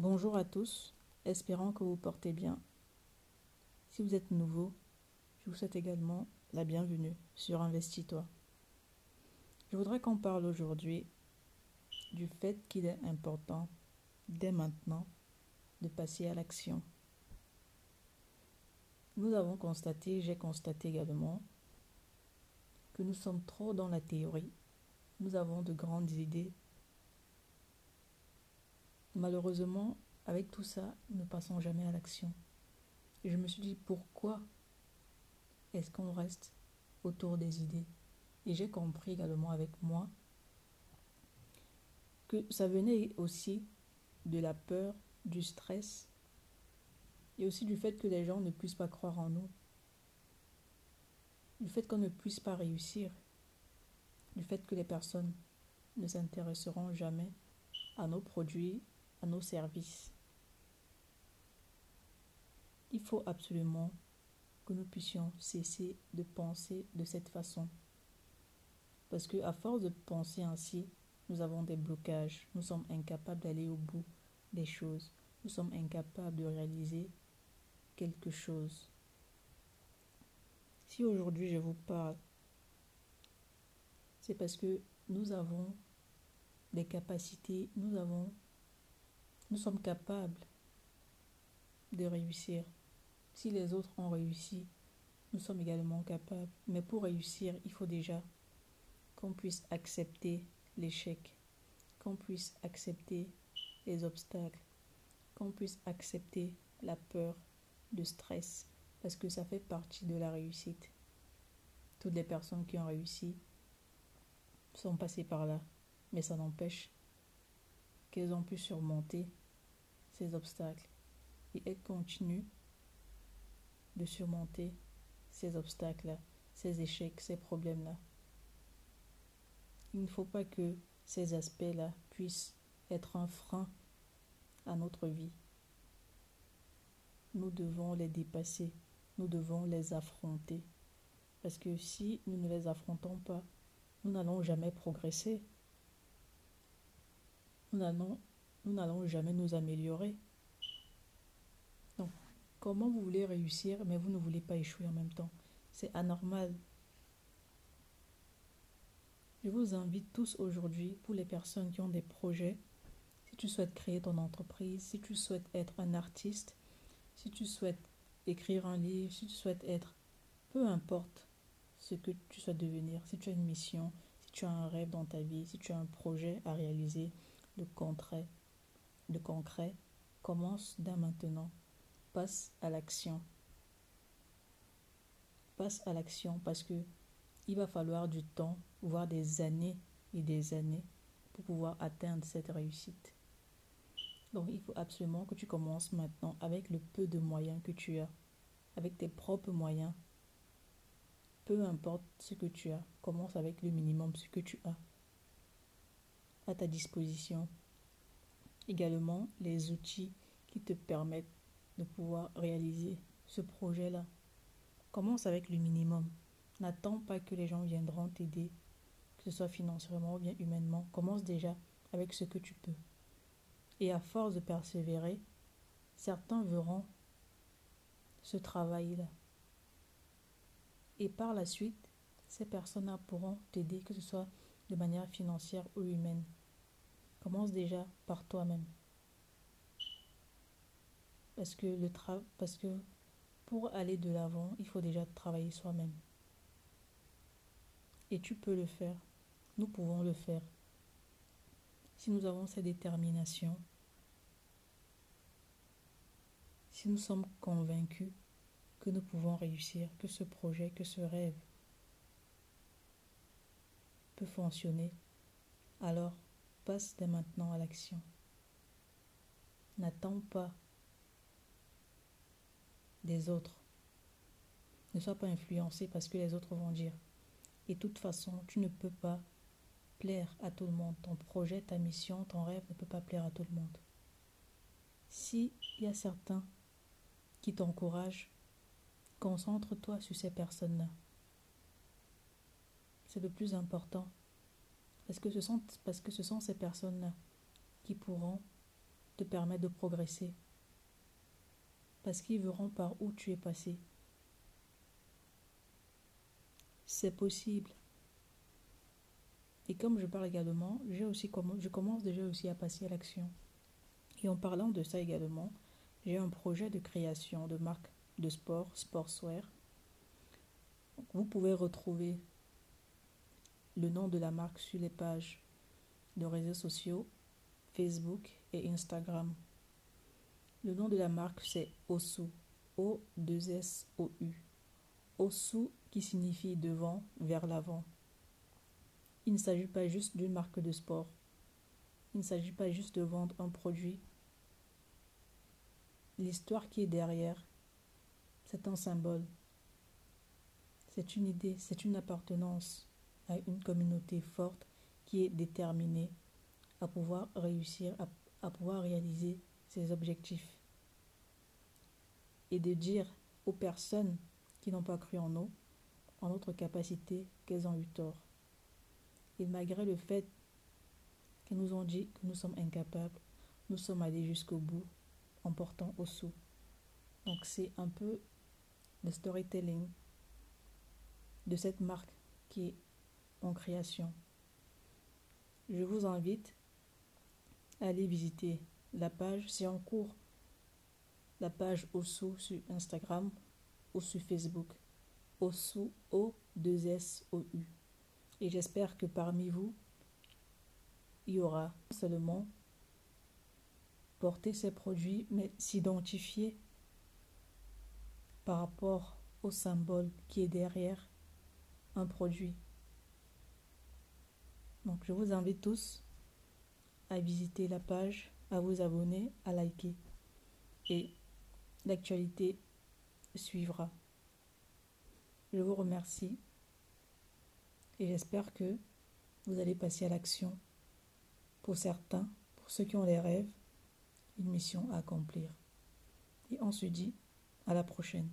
Bonjour à tous, espérant que vous portez bien. Si vous êtes nouveau, je vous souhaite également la bienvenue sur Investis-toi. Je voudrais qu'on parle aujourd'hui du fait qu'il est important, dès maintenant, de passer à l'action. Nous avons constaté, j'ai constaté également, que nous sommes trop dans la théorie. Nous avons de grandes idées, Malheureusement, avec tout ça, nous ne passons jamais à l'action. Je me suis dit, pourquoi est-ce qu'on reste autour des idées? Et j'ai compris également avec moi que ça venait aussi de la peur, du stress, et aussi du fait que les gens ne puissent pas croire en nous, du fait qu'on ne puisse pas réussir, du fait que les personnes ne s'intéresseront jamais à nos produits à nos services. Il faut absolument que nous puissions cesser de penser de cette façon. Parce que à force de penser ainsi, nous avons des blocages, nous sommes incapables d'aller au bout des choses, nous sommes incapables de réaliser quelque chose. Si aujourd'hui je vous parle, c'est parce que nous avons des capacités, nous avons nous sommes capables de réussir. Si les autres ont réussi, nous sommes également capables. Mais pour réussir, il faut déjà qu'on puisse accepter l'échec, qu'on puisse accepter les obstacles, qu'on puisse accepter la peur, le stress, parce que ça fait partie de la réussite. Toutes les personnes qui ont réussi sont passées par là, mais ça n'empêche qu'elles ont pu surmonter obstacles et elles continuent de surmonter ces obstacles-là, ces échecs, ces problèmes-là. Il ne faut pas que ces aspects-là puissent être un frein à notre vie. Nous devons les dépasser, nous devons les affronter. Parce que si nous ne les affrontons pas, nous n'allons jamais progresser. Nous n'allons nous n'allons jamais nous améliorer. Donc, comment vous voulez réussir, mais vous ne voulez pas échouer en même temps? C'est anormal. Je vous invite tous aujourd'hui, pour les personnes qui ont des projets, si tu souhaites créer ton entreprise, si tu souhaites être un artiste, si tu souhaites écrire un livre, si tu souhaites être, peu importe ce que tu souhaites devenir, si tu as une mission, si tu as un rêve dans ta vie, si tu as un projet à réaliser, le contraire, de concret commence dès maintenant. Passe à l'action. Passe à l'action parce que il va falloir du temps, voire des années et des années pour pouvoir atteindre cette réussite. Donc il faut absolument que tu commences maintenant avec le peu de moyens que tu as, avec tes propres moyens. Peu importe ce que tu as, commence avec le minimum, ce que tu as à ta disposition également les outils qui te permettent de pouvoir réaliser ce projet-là. Commence avec le minimum. N'attends pas que les gens viendront t'aider, que ce soit financièrement ou bien humainement. Commence déjà avec ce que tu peux. Et à force de persévérer, certains verront ce travail-là. Et par la suite, ces personnes-là pourront t'aider, que ce soit de manière financière ou humaine. Commence déjà par toi-même. Parce que, le parce que pour aller de l'avant, il faut déjà travailler soi-même. Et tu peux le faire. Nous pouvons le faire. Si nous avons cette détermination, si nous sommes convaincus que nous pouvons réussir, que ce projet, que ce rêve peut fonctionner, alors passe dès maintenant à l'action. N'attends pas des autres. Ne sois pas influencé parce que les autres vont dire. Et de toute façon, tu ne peux pas plaire à tout le monde. Ton projet, ta mission, ton rêve ne peut pas plaire à tout le monde. S'il y a certains qui t'encouragent, concentre-toi sur ces personnes-là. C'est le plus important. Parce que ce sont, parce que ce sont ces personnes-là qui pourront te permettre de progresser. Parce qu'ils verront par où tu es passé. C'est possible. Et comme je parle également, aussi je commence déjà aussi à passer à l'action. Et en parlant de ça également, j'ai un projet de création de marque de sport, Sportswear. Vous pouvez retrouver le nom de la marque sur les pages de réseaux sociaux, Facebook et Instagram. Le nom de la marque c'est Osu, O-2-S-O-U. Osu qui signifie devant, vers l'avant. Il ne s'agit pas juste d'une marque de sport. Il ne s'agit pas juste de vendre un produit. L'histoire qui est derrière, c'est un symbole. C'est une idée, c'est une appartenance à une communauté forte qui est déterminée à pouvoir réussir, à, pouvoir réaliser ses objectifs. Et de dire aux personnes qui n'ont pas cru en nous, en notre capacité, qu'elles ont eu tort. Et malgré le fait qu'ils nous ont dit que nous sommes incapables, nous sommes allés jusqu'au bout en portant au sous. Donc c'est un peu le storytelling de cette marque qui est en création. Je vous invite à aller visiter la page, c'est en cours, la page OSU sur Instagram ou sur Facebook. OSU O2SOU. Et j'espère que parmi vous, il y aura seulement porter ces produits, mais s'identifier par rapport au symbole qui est derrière un produit. Donc je vous invite tous à visiter la page, à vous abonner, à liker. Et l'actualité suivra. Je vous remercie et j'espère que vous allez passer à l'action. Pour certains, pour ceux qui ont les rêves, une mission à accomplir. Et on se dit à la prochaine.